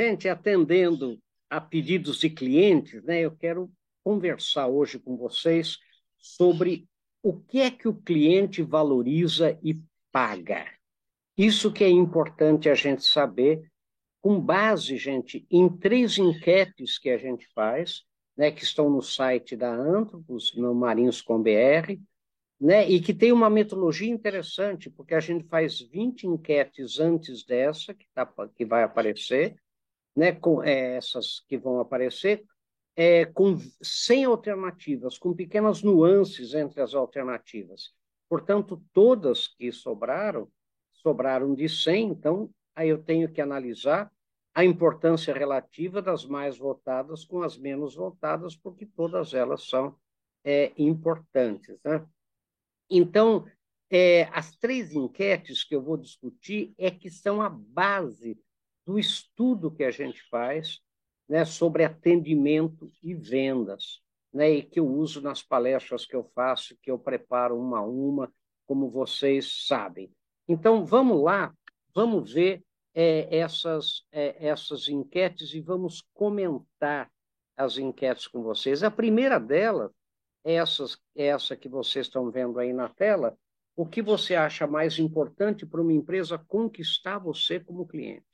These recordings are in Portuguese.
Gente, atendendo a pedidos de clientes, né, eu quero conversar hoje com vocês sobre o que é que o cliente valoriza e paga. Isso que é importante a gente saber, com base, gente, em três enquetes que a gente faz, né, que estão no site da Antropos, no Marinhos com BR, né, e que tem uma metodologia interessante, porque a gente faz 20 enquetes antes dessa, que, tá, que vai aparecer, né, com é, essas que vão aparecer, é, com 100 alternativas, com pequenas nuances entre as alternativas. Portanto, todas que sobraram, sobraram de 100, então aí eu tenho que analisar a importância relativa das mais votadas com as menos votadas, porque todas elas são é, importantes. Né? Então, é, as três enquetes que eu vou discutir é que são a base do estudo que a gente faz né, sobre atendimento e vendas, né, e que eu uso nas palestras que eu faço, que eu preparo uma a uma, como vocês sabem. Então, vamos lá, vamos ver é, essas, é, essas enquetes e vamos comentar as enquetes com vocês. A primeira delas, essas, essa que vocês estão vendo aí na tela, o que você acha mais importante para uma empresa conquistar você como cliente?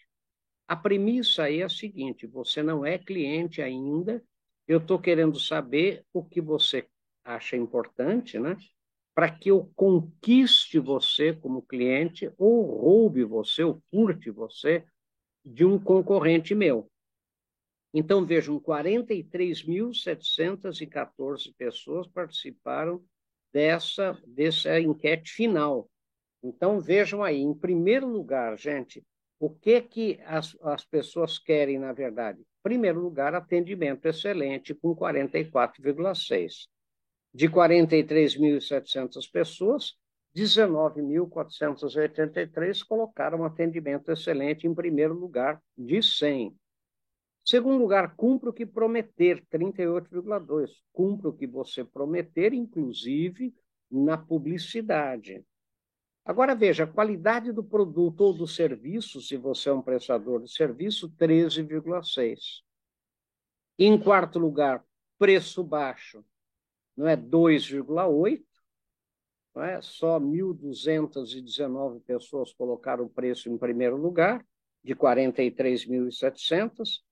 A premissa é a seguinte: você não é cliente ainda, eu estou querendo saber o que você acha importante, né? Para que eu conquiste você como cliente, ou roube você, ou curte você de um concorrente meu. Então, vejam, 43.714 pessoas participaram dessa, dessa enquete final. Então, vejam aí, em primeiro lugar, gente, o que que as, as pessoas querem, na verdade? Em primeiro lugar, atendimento excelente, com 44,6. De 43.700 pessoas, 19.483 colocaram atendimento excelente em primeiro lugar, de 100. Segundo lugar, cumpra o que prometer, 38,2. Cumpra o que você prometer, inclusive na publicidade. Agora veja, a qualidade do produto ou do serviço, se você é um prestador de serviço, 13,6. Em quarto lugar, preço baixo, não é 2,8. Não é? Só 1.219 pessoas colocaram o preço em primeiro lugar, de 43.700.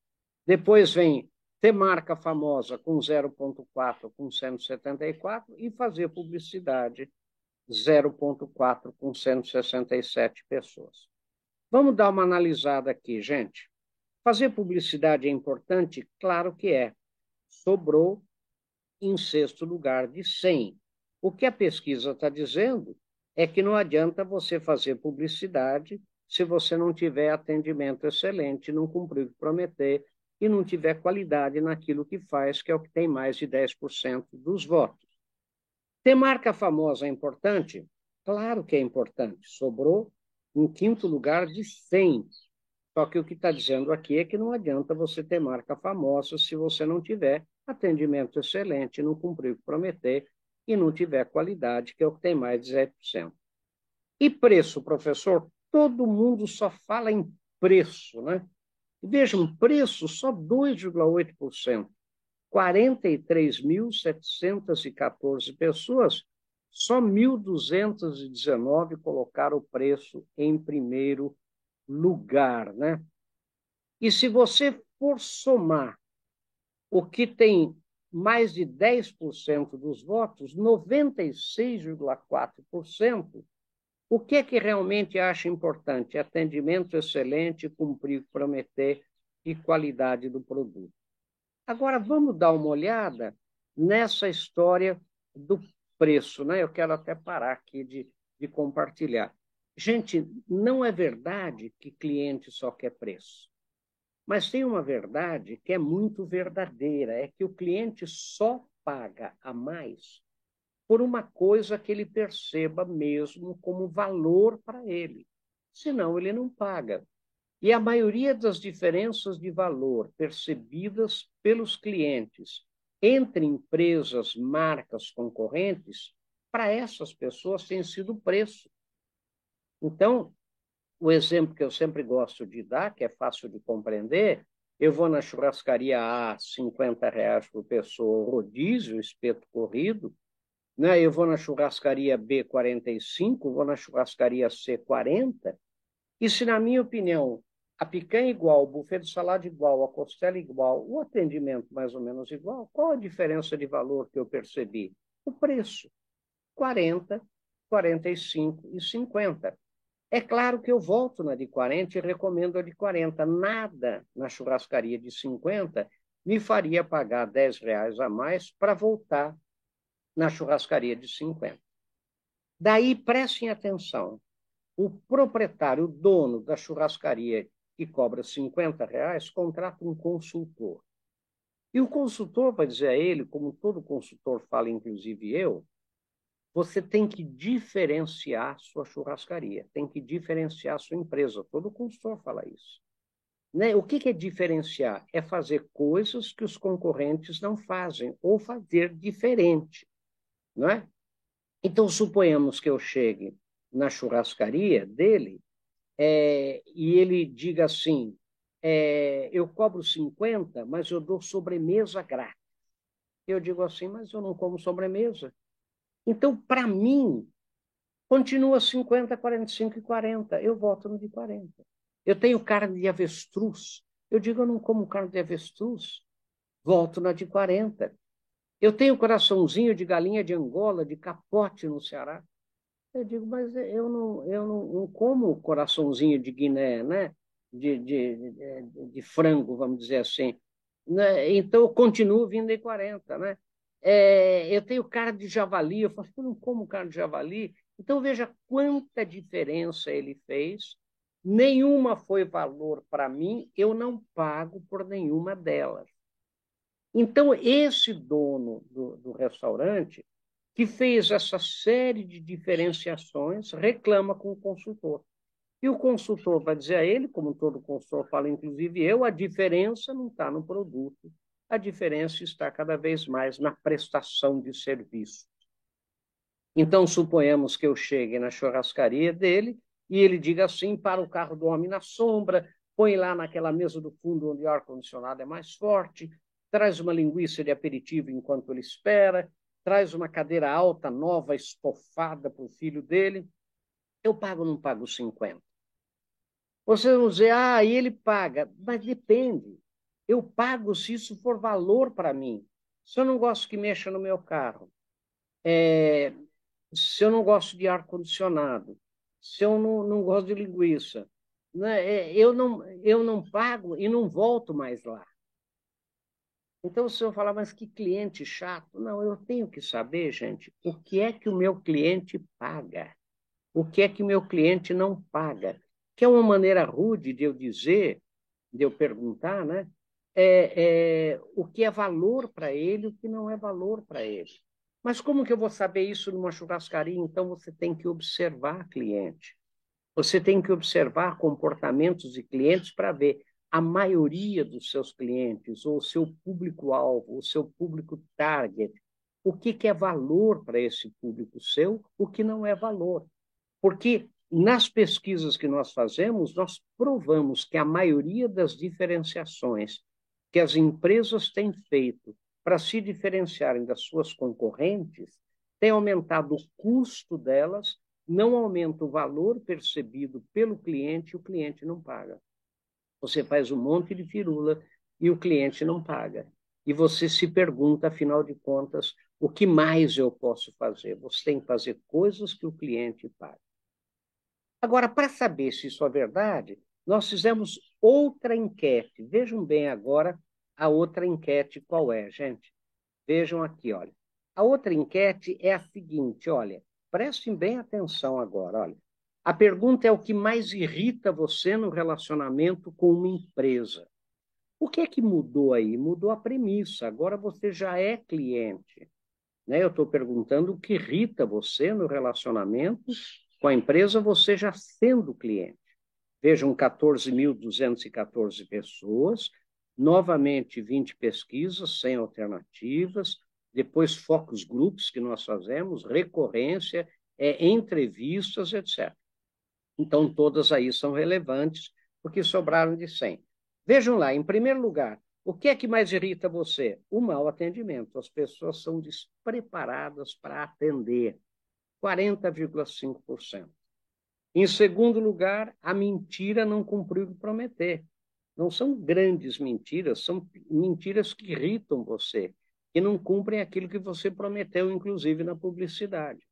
Depois vem ter marca famosa com 0,4 com 174 e fazer publicidade 0,4 com 167 pessoas. Vamos dar uma analisada aqui, gente. Fazer publicidade é importante? Claro que é. Sobrou em sexto lugar de 100. O que a pesquisa está dizendo é que não adianta você fazer publicidade se você não tiver atendimento excelente, não cumprir o que prometer e não tiver qualidade naquilo que faz, que é o que tem mais de 10% dos votos. Ter marca famosa é importante? Claro que é importante. Sobrou em quinto lugar de 100. Só que o que está dizendo aqui é que não adianta você ter marca famosa se você não tiver atendimento excelente, não cumprir o que prometer e não tiver qualidade, que é o que tem mais de 10%. E preço, professor? Todo mundo só fala em preço, né? Vejam, preço só 2,8%. 43.714 pessoas, só 1.219 colocaram o preço em primeiro lugar, né? E se você for somar o que tem mais de 10% dos votos, 96,4%, o que é que realmente acha importante? Atendimento excelente, cumprir, prometer e qualidade do produto. Agora, vamos dar uma olhada nessa história do preço, né? Eu quero até parar aqui de, de compartilhar. Gente, não é verdade que cliente só quer preço. Mas tem uma verdade que é muito verdadeira: é que o cliente só paga a mais por uma coisa que ele perceba mesmo como valor para ele. Senão, ele não paga. E a maioria das diferenças de valor percebidas pelos clientes entre empresas, marcas concorrentes, para essas pessoas tem sido o preço. Então, o exemplo que eu sempre gosto de dar, que é fácil de compreender, eu vou na churrascaria A, 50 reais por pessoa, rodízio, espeto corrido, né? eu vou na churrascaria B, 45, vou na churrascaria C, 40, e se, na minha opinião, a picanha igual, o buffet de salada igual, a costela igual, o atendimento mais ou menos igual, qual a diferença de valor que eu percebi? O preço, 40, 45 e 50. É claro que eu volto na de 40 e recomendo a de 40. Nada na churrascaria de 50 me faria pagar 10 reais a mais para voltar na churrascaria de 50. Daí, prestem atenção, o proprietário, o dono da churrascaria que cobra 50 reais, contrata um consultor. E o consultor vai dizer a ele, como todo consultor fala, inclusive eu, você tem que diferenciar sua churrascaria, tem que diferenciar sua empresa. Todo consultor fala isso. Né? O que, que é diferenciar? É fazer coisas que os concorrentes não fazem, ou fazer diferente. Não é? Então, suponhamos que eu chegue na churrascaria dele é, e ele diga assim: é, eu cobro 50, mas eu dou sobremesa grátis. Eu digo assim, mas eu não como sobremesa. Então, para mim, continua 50, 45 e 40. Eu voto no de 40. Eu tenho carne de avestruz. Eu digo, eu não como carne de avestruz. Volto na de 40. Eu tenho coraçãozinho de galinha de Angola, de capote no Ceará. Eu digo, mas eu não, eu não, como coraçãozinho de Guiné, né? De, de, de, de frango, vamos dizer assim. Né? Então, eu continuo vindo em 40, né? É, eu tenho carne de javali, eu falo, eu não como carne de javali. Então, veja quanta diferença ele fez. Nenhuma foi valor para mim, eu não pago por nenhuma delas. Então, esse dono do, do restaurante, que fez essa série de diferenciações, reclama com o consultor. E o consultor vai dizer a ele, como todo consultor fala, inclusive eu, a diferença não está no produto, a diferença está cada vez mais na prestação de serviço. Então, suponhamos que eu chegue na churrascaria dele e ele diga assim: para o carro do homem na sombra, põe lá naquela mesa do fundo onde o ar-condicionado é mais forte, traz uma linguiça de aperitivo enquanto ele espera, traz uma cadeira alta, nova, estofada para o filho dele. Eu pago ou não pago 50? Vocês vão dizer, ah, ele paga. Mas depende. Eu pago se isso for valor para mim. Se eu não gosto que mexa no meu carro, é, se eu não gosto de ar-condicionado, se eu não, não gosto de linguiça, né, é, eu, não, eu não pago e não volto mais lá. Então, o senhor fala, mas que cliente chato. Não, eu tenho que saber, gente, o que é que o meu cliente paga, o que é que o meu cliente não paga. Que é uma maneira rude de eu dizer, de eu perguntar, né? É, é, o que é valor para ele, o que não é valor para ele. Mas como que eu vou saber isso numa churrascaria? Então, você tem que observar cliente. Você tem que observar comportamentos de clientes para ver a maioria dos seus clientes, ou o seu público-alvo, o seu público target, o que, que é valor para esse público seu, o que não é valor. Porque nas pesquisas que nós fazemos, nós provamos que a maioria das diferenciações que as empresas têm feito para se diferenciarem das suas concorrentes tem aumentado o custo delas, não aumenta o valor percebido pelo cliente e o cliente não paga. Você faz um monte de firula e o cliente não paga. E você se pergunta, afinal de contas, o que mais eu posso fazer? Você tem que fazer coisas que o cliente paga. Agora, para saber se isso é verdade, nós fizemos outra enquete. Vejam bem agora a outra enquete qual é, gente. Vejam aqui, olha. A outra enquete é a seguinte, olha. Prestem bem atenção agora, olha. A pergunta é o que mais irrita você no relacionamento com uma empresa. O que é que mudou aí? Mudou a premissa. Agora você já é cliente. Né? Eu estou perguntando o que irrita você no relacionamento com a empresa, você já sendo cliente. Vejam, 14.214 pessoas, novamente 20 pesquisas, sem alternativas, depois focus groups que nós fazemos, recorrência, é, entrevistas, etc. Então, todas aí são relevantes, porque sobraram de 100. Vejam lá, em primeiro lugar, o que é que mais irrita você? O mau atendimento. As pessoas são despreparadas para atender. 40,5%. Em segundo lugar, a mentira não cumpriu o que prometer. Não são grandes mentiras, são mentiras que irritam você, que não cumprem aquilo que você prometeu, inclusive na publicidade.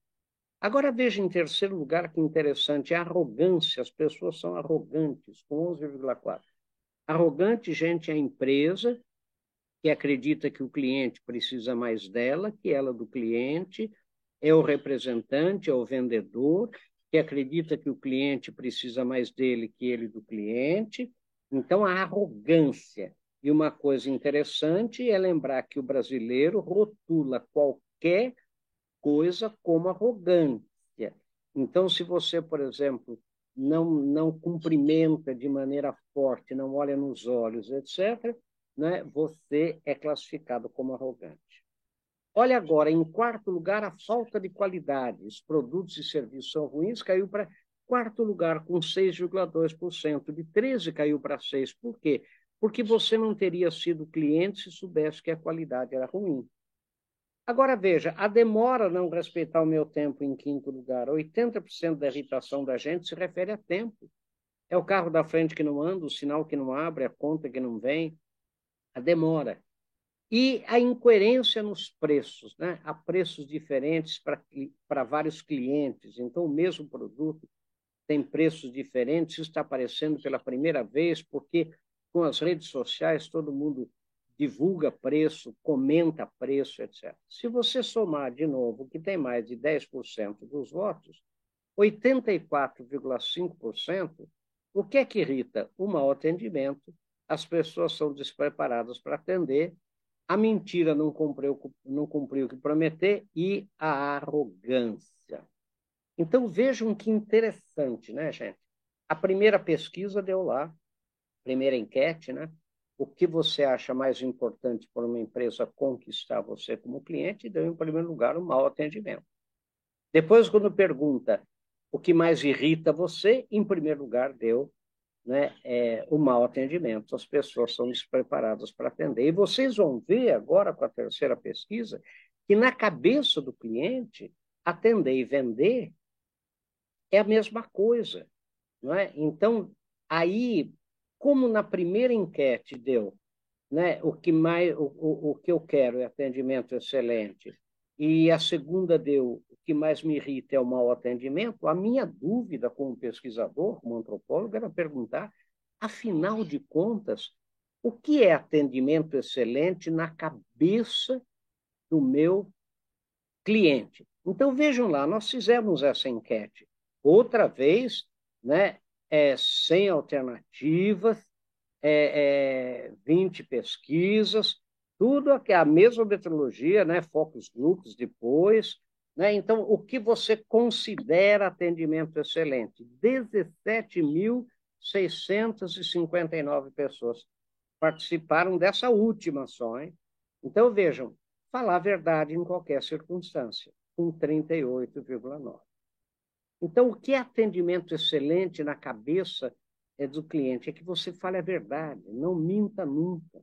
Agora veja em terceiro lugar que interessante, a arrogância. As pessoas são arrogantes, com 11,4. Arrogante, gente, é a empresa que acredita que o cliente precisa mais dela que ela do cliente, é o representante, é o vendedor, que acredita que o cliente precisa mais dele que ele do cliente. Então, a arrogância. E uma coisa interessante é lembrar que o brasileiro rotula qualquer coisa como arrogância. Então, se você, por exemplo, não, não cumprimenta de maneira forte, não olha nos olhos, etc., né, você é classificado como arrogante. Olha agora, em quarto lugar, a falta de qualidade. Os produtos e serviços são ruins, caiu para quarto lugar, com 6,2%. De 13 caiu para 6. Por quê? Porque você não teria sido cliente se soubesse que a qualidade era ruim. Agora veja, a demora não respeitar o meu tempo em quinto lugar. 80% da irritação da gente se refere a tempo. É o carro da frente que não anda, o sinal que não abre, a conta que não vem, a demora. E a incoerência nos preços, né? há preços diferentes para vários clientes, então o mesmo produto tem preços diferentes, isso está aparecendo pela primeira vez, porque com as redes sociais todo mundo divulga preço, comenta preço, etc. Se você somar de novo, que tem mais de 10% dos votos, 84,5%, o que é que irrita? O mau atendimento, as pessoas são despreparadas para atender a mentira não cumpriu, não cumpriu o que prometer e a arrogância. Então vejam que interessante, né, gente? A primeira pesquisa deu lá, primeira enquete, né? O que você acha mais importante para uma empresa conquistar você como cliente? Deu em primeiro lugar o mau atendimento. Depois, quando pergunta o que mais irrita você, em primeiro lugar deu né, é, o mau atendimento. As pessoas são despreparadas para atender. E vocês vão ver agora com a terceira pesquisa que na cabeça do cliente, atender e vender é a mesma coisa. Não é? Então, aí, como na primeira enquete deu, né, o, que mais, o, o, o que eu quero é atendimento excelente, e a segunda deu o que mais me irrita é o mau atendimento. A minha dúvida como pesquisador, como antropólogo, era perguntar, afinal de contas, o que é atendimento excelente na cabeça do meu cliente? Então vejam lá, nós fizemos essa enquete outra vez, né? É, sem alternativas, é, é, 20 pesquisas, tudo aqui, a mesma metodologia, né? Focus grupos depois. Né? Então, o que você considera atendimento excelente? 17.659 pessoas participaram dessa última só. Hein? Então, vejam, falar a verdade em qualquer circunstância, com 38,9%. Então, o que é atendimento excelente na cabeça é do cliente? É que você fale a verdade, não minta nunca.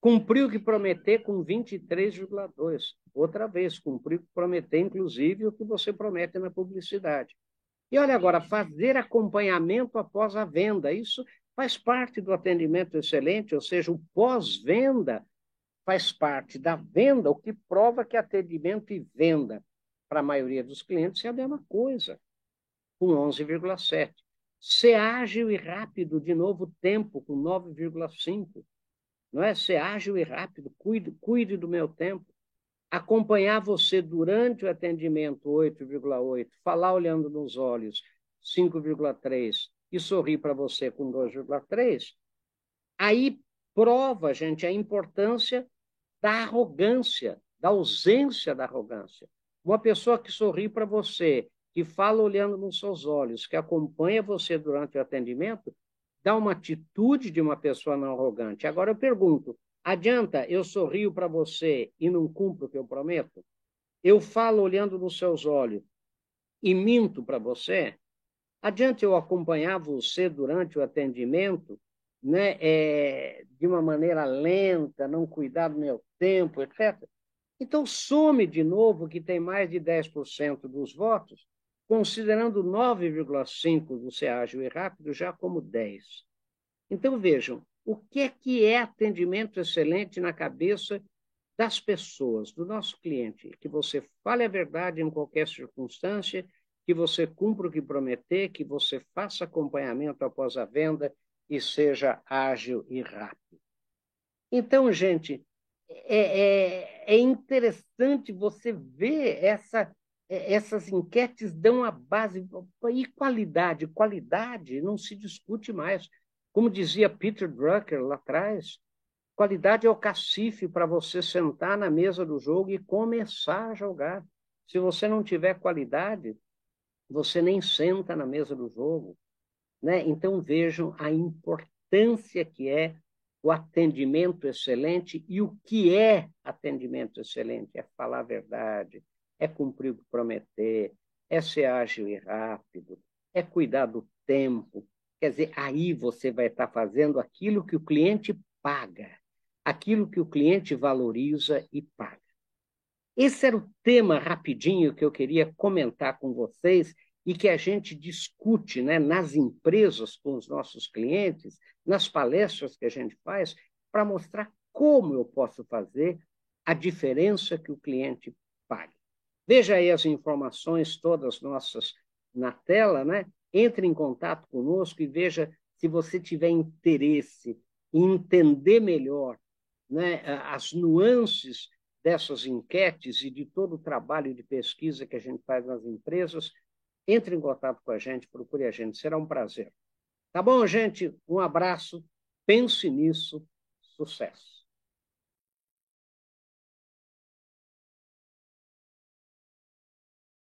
Cumpriu o que prometer com 23,2. Outra vez, cumpriu o que prometer, inclusive, o que você promete na publicidade. E olha agora, fazer acompanhamento após a venda. Isso faz parte do atendimento excelente, ou seja, o pós-venda faz parte da venda, o que prova que atendimento e venda, para a maioria dos clientes, é a mesma coisa, com 11,7. Ser ágil e rápido, de novo, tempo, com 9,5 não é? Ser ágil e rápido, cuide, cuide do meu tempo. Acompanhar você durante o atendimento, 8,8. Falar olhando nos olhos, 5,3. E sorrir para você com 2,3. Aí prova, gente, a importância da arrogância, da ausência da arrogância. Uma pessoa que sorri para você, que fala olhando nos seus olhos, que acompanha você durante o atendimento, dá uma atitude de uma pessoa não arrogante. Agora eu pergunto: adianta eu sorrio para você e não cumpro o que eu prometo? Eu falo olhando nos seus olhos e minto para você? Adianta eu acompanhar você durante o atendimento, né, é, de uma maneira lenta, não cuidar do meu tempo, etc. Então, some de novo que tem mais de 10% dos votos, considerando 9,5% do ágil e rápido já como 10%. Então, vejam, o que é que é atendimento excelente na cabeça das pessoas, do nosso cliente? Que você fale a verdade em qualquer circunstância, que você cumpra o que prometer, que você faça acompanhamento após a venda e seja ágil e rápido. Então, gente, é, é, é interessante você ver essa, essas enquetes dão a base. E qualidade? Qualidade não se discute mais. Como dizia Peter Drucker lá atrás, qualidade é o cacife para você sentar na mesa do jogo e começar a jogar. Se você não tiver qualidade, você nem senta na mesa do jogo. Né? Então vejam a importância que é o atendimento excelente e o que é atendimento excelente é falar a verdade, é cumprir o que prometer, é ser ágil e rápido, é cuidar do tempo. Quer dizer, aí você vai estar fazendo aquilo que o cliente paga, aquilo que o cliente valoriza e paga. Esse era o tema rapidinho que eu queria comentar com vocês e que a gente discute né, nas empresas com os nossos clientes, nas palestras que a gente faz, para mostrar como eu posso fazer a diferença que o cliente paga. Veja aí as informações todas nossas na tela, né? Entre em contato conosco e veja se você tiver interesse em entender melhor né, as nuances dessas enquetes e de todo o trabalho de pesquisa que a gente faz nas empresas, entre em contato com a gente, procure a gente, será um prazer. Tá bom, gente? Um abraço, pense nisso, sucesso.